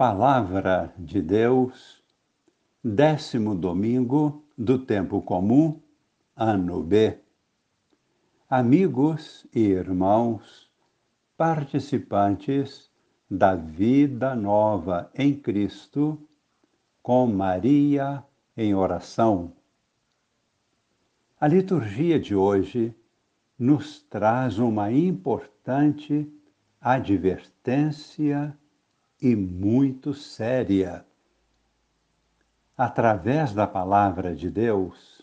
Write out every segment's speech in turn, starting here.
Palavra de Deus, décimo domingo do tempo comum, ano B. Amigos e irmãos, participantes da vida nova em Cristo, com Maria em oração. A liturgia de hoje nos traz uma importante advertência e muito séria. Através da palavra de Deus,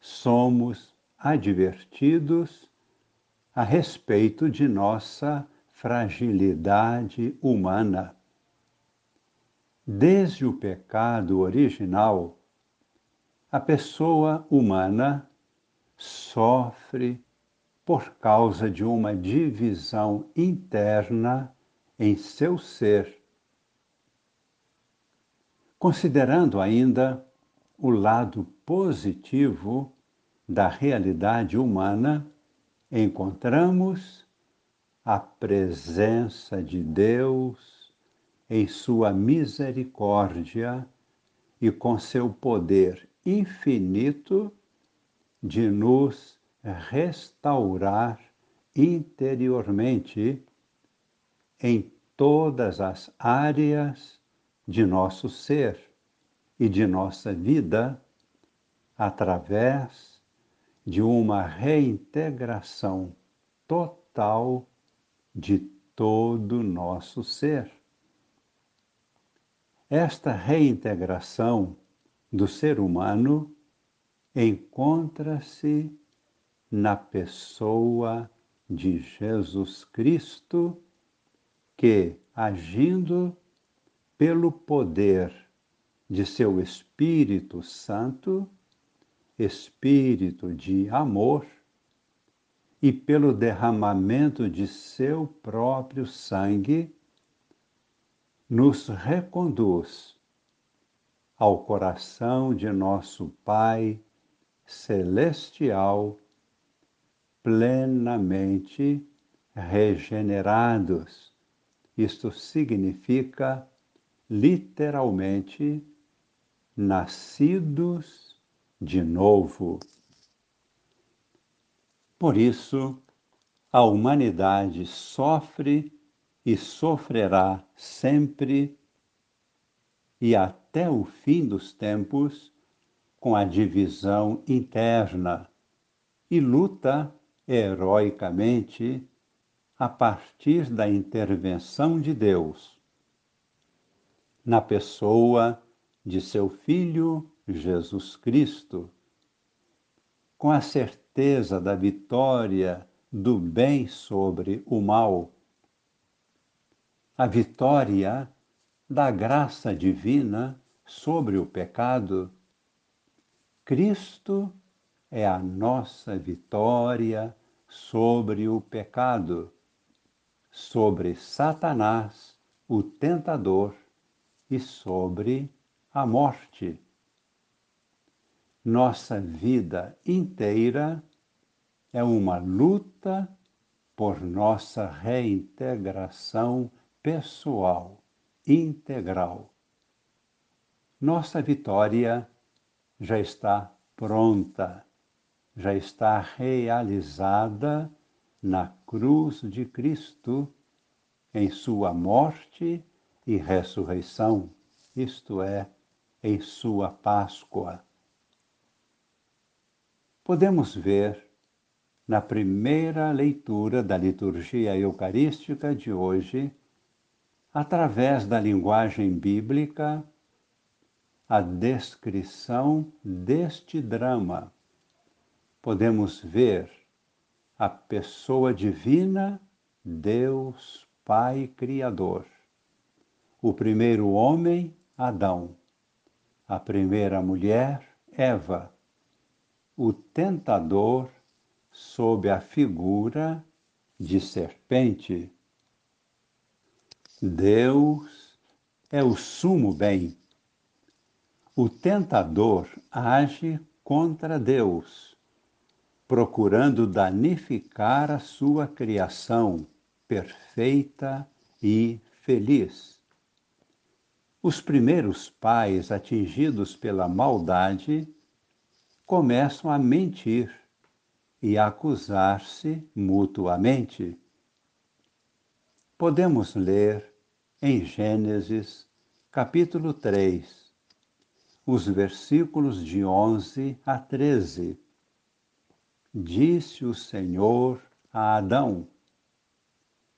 somos advertidos a respeito de nossa fragilidade humana. Desde o pecado original, a pessoa humana sofre por causa de uma divisão interna em seu ser Considerando ainda o lado positivo da realidade humana, encontramos a presença de Deus em sua misericórdia e com seu poder infinito de nos restaurar interiormente em todas as áreas de nosso ser e de nossa vida através de uma reintegração total de todo nosso ser. Esta reintegração do ser humano encontra-se na pessoa de Jesus Cristo, que, agindo pelo poder de seu Espírito Santo, Espírito de amor, e pelo derramamento de seu próprio sangue, nos reconduz ao coração de nosso Pai Celestial, plenamente regenerados. Isto significa literalmente nascidos de novo. Por isso, a humanidade sofre e sofrerá sempre e até o fim dos tempos com a divisão interna e luta heroicamente a partir da intervenção de Deus na pessoa de seu Filho Jesus Cristo, com a certeza da vitória do bem sobre o mal, a vitória da graça divina sobre o pecado. Cristo é a nossa vitória sobre o pecado, sobre Satanás, o tentador e sobre a morte. Nossa vida inteira é uma luta por nossa reintegração pessoal, integral. Nossa vitória já está pronta, já está realizada na cruz de Cristo, em Sua morte e ressurreição, isto é, em sua Páscoa. Podemos ver na primeira leitura da liturgia eucarística de hoje, através da linguagem bíblica, a descrição deste drama. Podemos ver a pessoa divina, Deus Pai Criador o primeiro homem, Adão, a primeira mulher, Eva, o tentador, sob a figura de serpente. Deus é o sumo bem. O tentador age contra Deus, procurando danificar a sua criação perfeita e feliz. Os primeiros pais atingidos pela maldade começam a mentir e acusar-se mutuamente. Podemos ler em Gênesis, capítulo 3, os versículos de 11 a 13. Disse o Senhor a Adão: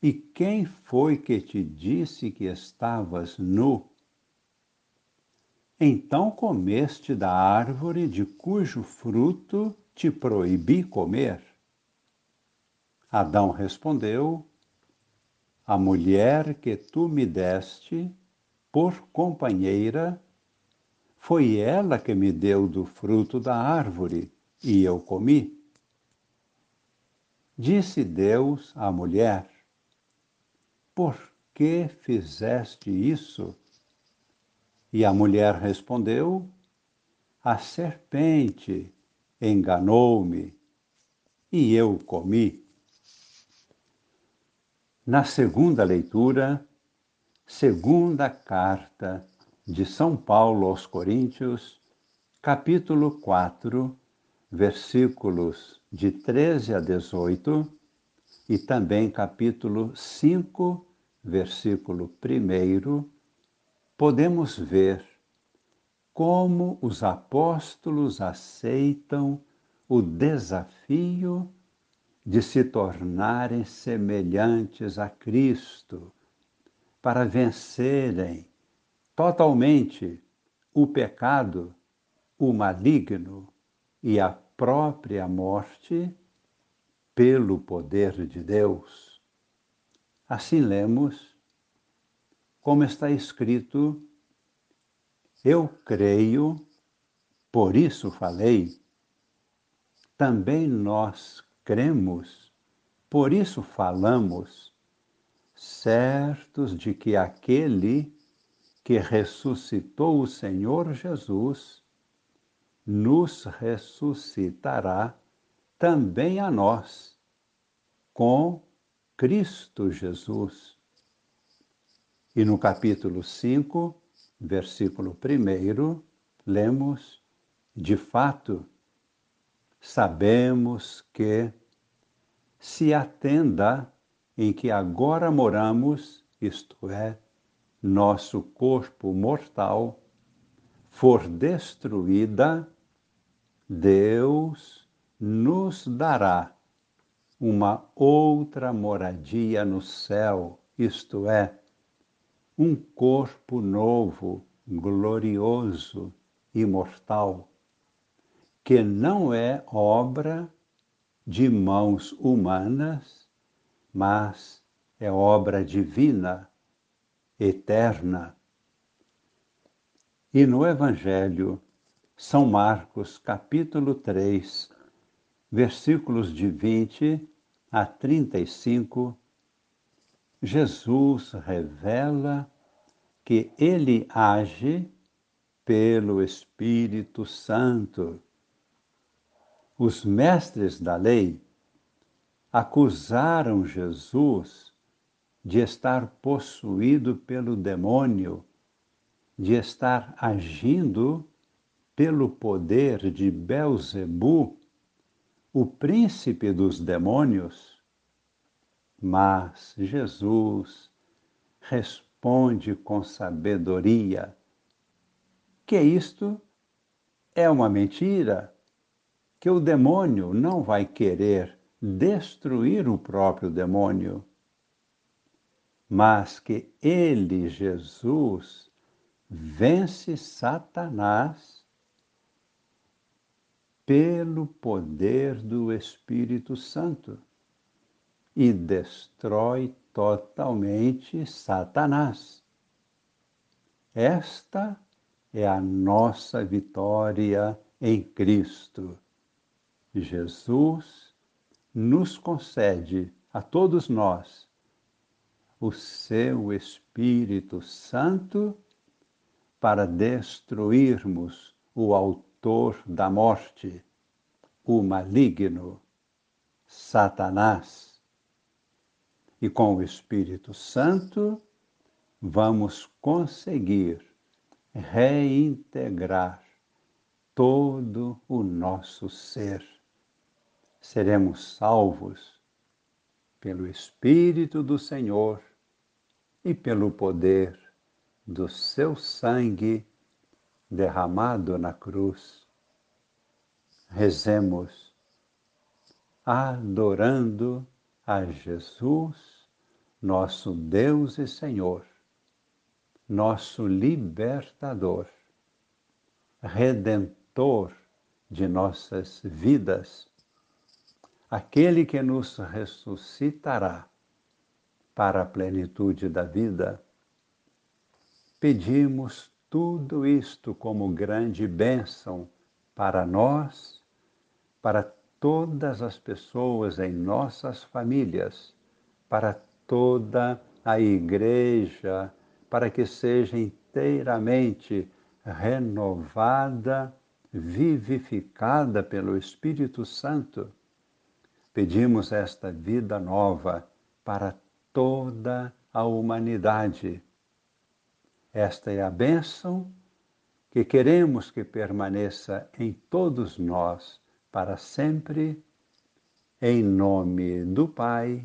E quem foi que te disse que estavas nu? Então comeste da árvore de cujo fruto te proibi comer? Adão respondeu: A mulher que tu me deste por companheira, foi ela que me deu do fruto da árvore e eu comi. Disse Deus à mulher: Por que fizeste isso? E a mulher respondeu: A serpente enganou-me e eu comi. Na segunda leitura, segunda carta de São Paulo aos Coríntios, capítulo 4, versículos de 13 a 18, e também capítulo 5, versículo 1 podemos ver como os apóstolos aceitam o desafio de se tornarem semelhantes a Cristo, para vencerem totalmente o pecado, o maligno e a própria morte pelo poder de Deus. Assim lemos como está escrito: Eu creio, por isso falei. Também nós cremos, por isso falamos, certos de que aquele que ressuscitou o Senhor Jesus nos ressuscitará também a nós com Cristo Jesus e no capítulo 5, versículo 1, lemos: De fato, sabemos que, se a tenda em que agora moramos, isto é, nosso corpo mortal, for destruída, Deus nos dará uma outra moradia no céu, isto é, um corpo novo, glorioso, imortal, que não é obra de mãos humanas, mas é obra divina, eterna. E no Evangelho, São Marcos, capítulo 3, versículos de 20 a 35, Jesus revela que ele age pelo Espírito Santo. Os mestres da lei acusaram Jesus de estar possuído pelo demônio, de estar agindo pelo poder de Belzebu, o príncipe dos demônios. Mas Jesus responde com sabedoria. Que isto é uma mentira, que o demônio não vai querer destruir o próprio demônio, mas que ele, Jesus, vence Satanás pelo poder do Espírito Santo e destrói totalmente Satanás. Esta é a nossa vitória em Cristo. Jesus nos concede a todos nós o seu Espírito Santo para destruirmos o autor da morte, o maligno, Satanás e com o Espírito Santo vamos conseguir reintegrar todo o nosso ser. Seremos salvos pelo Espírito do Senhor e pelo poder do seu sangue derramado na cruz. Rezemos, adorando a Jesus, nosso Deus e Senhor, nosso libertador, redentor de nossas vidas, aquele que nos ressuscitará para a plenitude da vida. Pedimos tudo isto como grande bênção para nós, para todas as pessoas em nossas famílias, para toda a Igreja, para que seja inteiramente renovada, vivificada pelo Espírito Santo. Pedimos esta vida nova para toda a humanidade esta é a bênção que queremos que permaneça em todos nós para sempre, em nome do Pai